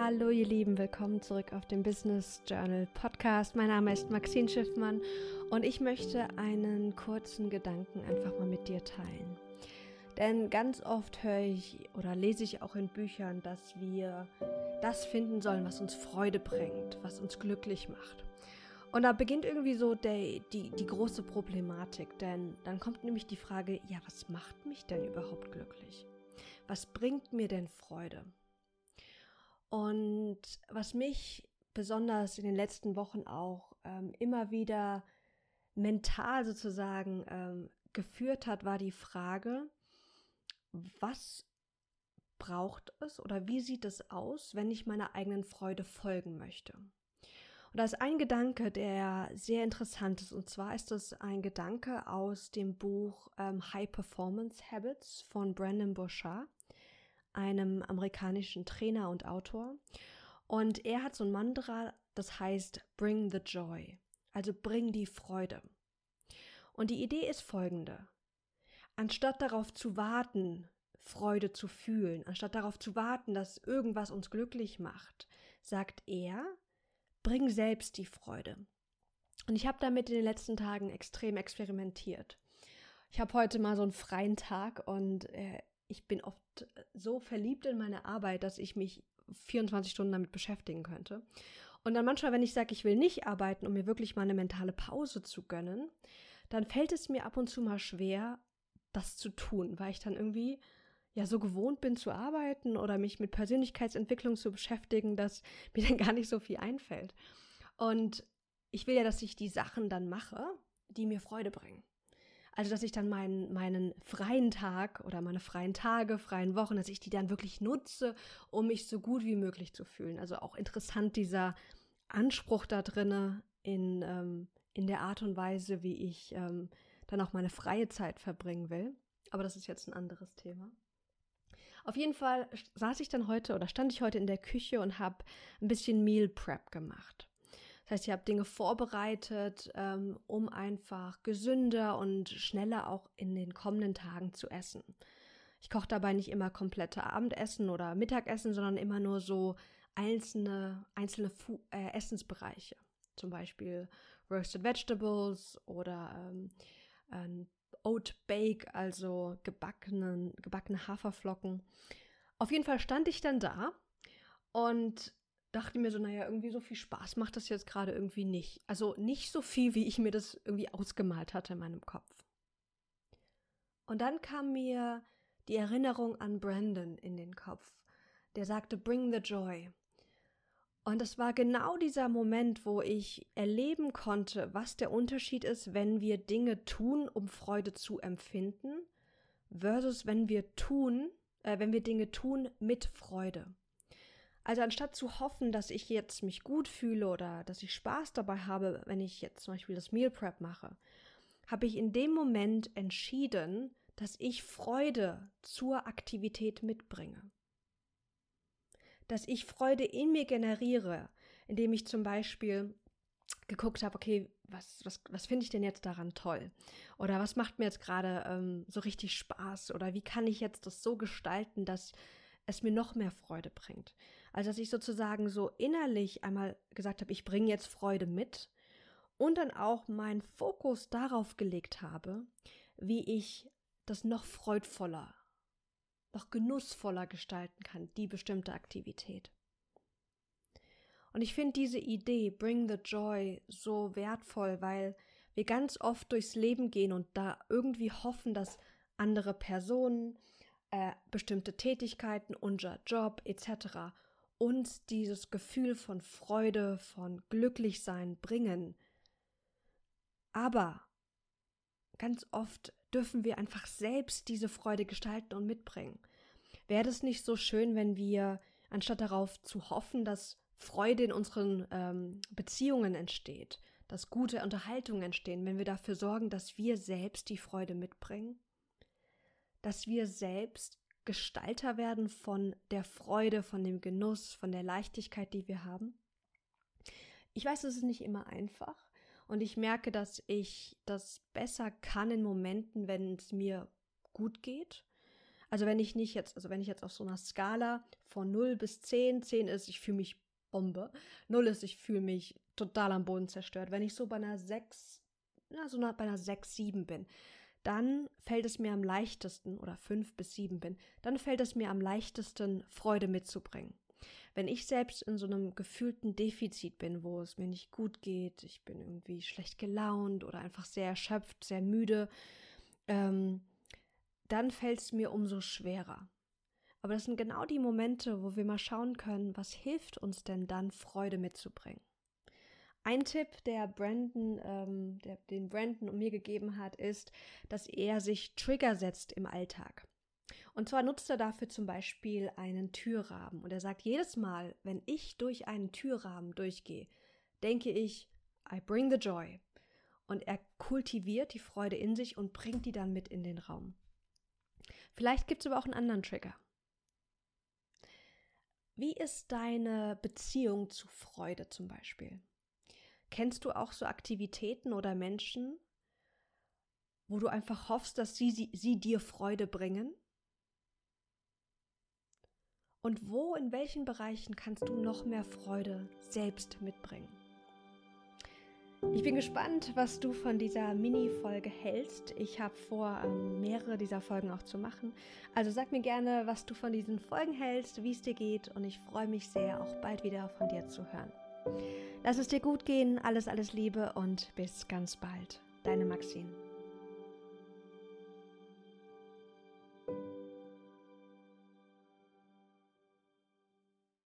Hallo ihr Lieben, willkommen zurück auf dem Business Journal Podcast. Mein Name ist Maxine Schiffmann und ich möchte einen kurzen Gedanken einfach mal mit dir teilen. Denn ganz oft höre ich oder lese ich auch in Büchern, dass wir das finden sollen, was uns Freude bringt, was uns glücklich macht. Und da beginnt irgendwie so der, die, die große Problematik, denn dann kommt nämlich die Frage, ja, was macht mich denn überhaupt glücklich? Was bringt mir denn Freude? Und was mich besonders in den letzten Wochen auch ähm, immer wieder mental sozusagen ähm, geführt hat, war die Frage, was braucht es oder wie sieht es aus, wenn ich meiner eigenen Freude folgen möchte? Und da ist ein Gedanke, der sehr interessant ist. Und zwar ist es ein Gedanke aus dem Buch ähm, High Performance Habits von Brandon Bouchard einem amerikanischen Trainer und Autor. Und er hat so ein Mantra, das heißt Bring the Joy, also bring die Freude. Und die Idee ist folgende. Anstatt darauf zu warten, Freude zu fühlen, anstatt darauf zu warten, dass irgendwas uns glücklich macht, sagt er, bring selbst die Freude. Und ich habe damit in den letzten Tagen extrem experimentiert. Ich habe heute mal so einen freien Tag und äh, ich bin oft so verliebt in meine Arbeit, dass ich mich 24 Stunden damit beschäftigen könnte. Und dann manchmal, wenn ich sage, ich will nicht arbeiten, um mir wirklich mal eine mentale Pause zu gönnen, dann fällt es mir ab und zu mal schwer, das zu tun, weil ich dann irgendwie ja so gewohnt bin zu arbeiten oder mich mit Persönlichkeitsentwicklung zu beschäftigen, dass mir dann gar nicht so viel einfällt. Und ich will ja, dass ich die Sachen dann mache, die mir Freude bringen. Also, dass ich dann meinen, meinen freien Tag oder meine freien Tage, freien Wochen, dass ich die dann wirklich nutze, um mich so gut wie möglich zu fühlen. Also auch interessant dieser Anspruch da drinne in, ähm, in der Art und Weise, wie ich ähm, dann auch meine freie Zeit verbringen will. Aber das ist jetzt ein anderes Thema. Auf jeden Fall saß ich dann heute oder stand ich heute in der Küche und habe ein bisschen Meal Prep gemacht. Das heißt, ich habe Dinge vorbereitet, ähm, um einfach gesünder und schneller auch in den kommenden Tagen zu essen. Ich koche dabei nicht immer komplette Abendessen oder Mittagessen, sondern immer nur so einzelne, einzelne Fu äh, Essensbereiche. Zum Beispiel Roasted Vegetables oder ähm, Oat Bake, also gebackenen, gebackene Haferflocken. Auf jeden Fall stand ich dann da und dachte mir so, naja, irgendwie so viel Spaß macht das jetzt gerade irgendwie nicht. Also nicht so viel, wie ich mir das irgendwie ausgemalt hatte in meinem Kopf. Und dann kam mir die Erinnerung an Brandon in den Kopf, der sagte, bring the joy. Und das war genau dieser Moment, wo ich erleben konnte, was der Unterschied ist, wenn wir Dinge tun, um Freude zu empfinden, versus wenn wir tun, äh, wenn wir Dinge tun mit Freude. Also anstatt zu hoffen, dass ich jetzt mich gut fühle oder dass ich Spaß dabei habe, wenn ich jetzt zum Beispiel das Meal Prep mache, habe ich in dem Moment entschieden, dass ich Freude zur Aktivität mitbringe. Dass ich Freude in mir generiere, indem ich zum Beispiel geguckt habe, okay, was, was, was finde ich denn jetzt daran toll? Oder was macht mir jetzt gerade ähm, so richtig Spaß? Oder wie kann ich jetzt das so gestalten, dass es mir noch mehr Freude bringt. Also dass ich sozusagen so innerlich einmal gesagt habe, ich bringe jetzt Freude mit und dann auch meinen Fokus darauf gelegt habe, wie ich das noch freudvoller, noch genussvoller gestalten kann, die bestimmte Aktivität. Und ich finde diese Idee, Bring the Joy, so wertvoll, weil wir ganz oft durchs Leben gehen und da irgendwie hoffen, dass andere Personen, äh, bestimmte Tätigkeiten, unser Job etc. uns dieses Gefühl von Freude, von Glücklichsein bringen. Aber ganz oft dürfen wir einfach selbst diese Freude gestalten und mitbringen. Wäre es nicht so schön, wenn wir, anstatt darauf zu hoffen, dass Freude in unseren ähm, Beziehungen entsteht, dass gute Unterhaltungen entstehen, wenn wir dafür sorgen, dass wir selbst die Freude mitbringen? dass wir selbst Gestalter werden von der Freude, von dem Genuss, von der Leichtigkeit, die wir haben. Ich weiß, es ist nicht immer einfach und ich merke, dass ich das besser kann in Momenten, wenn es mir gut geht. Also wenn ich nicht jetzt, also wenn ich jetzt auf so einer Skala von 0 bis 10, 10 ist, ich fühle mich Bombe, 0 ist, ich fühle mich total am Boden zerstört. Wenn ich so bei einer 6, na, so bei einer 6, 7 bin, dann fällt es mir am leichtesten, oder 5 bis 7 bin, dann fällt es mir am leichtesten, Freude mitzubringen. Wenn ich selbst in so einem gefühlten Defizit bin, wo es mir nicht gut geht, ich bin irgendwie schlecht gelaunt oder einfach sehr erschöpft, sehr müde, ähm, dann fällt es mir umso schwerer. Aber das sind genau die Momente, wo wir mal schauen können, was hilft uns denn dann, Freude mitzubringen. Ein Tipp, der Brandon, ähm, der, den Brandon mir gegeben hat, ist, dass er sich Trigger setzt im Alltag. Und zwar nutzt er dafür zum Beispiel einen Türrahmen. Und er sagt, jedes Mal, wenn ich durch einen Türrahmen durchgehe, denke ich, I bring the joy. Und er kultiviert die Freude in sich und bringt die dann mit in den Raum. Vielleicht gibt es aber auch einen anderen Trigger. Wie ist deine Beziehung zu Freude zum Beispiel? Kennst du auch so Aktivitäten oder Menschen, wo du einfach hoffst, dass sie, sie, sie dir Freude bringen? Und wo, in welchen Bereichen kannst du noch mehr Freude selbst mitbringen? Ich bin gespannt, was du von dieser Mini-Folge hältst. Ich habe vor, ähm, mehrere dieser Folgen auch zu machen. Also sag mir gerne, was du von diesen Folgen hältst, wie es dir geht und ich freue mich sehr, auch bald wieder von dir zu hören. Lass es dir gut gehen, alles, alles Liebe und bis ganz bald. Deine Maxine.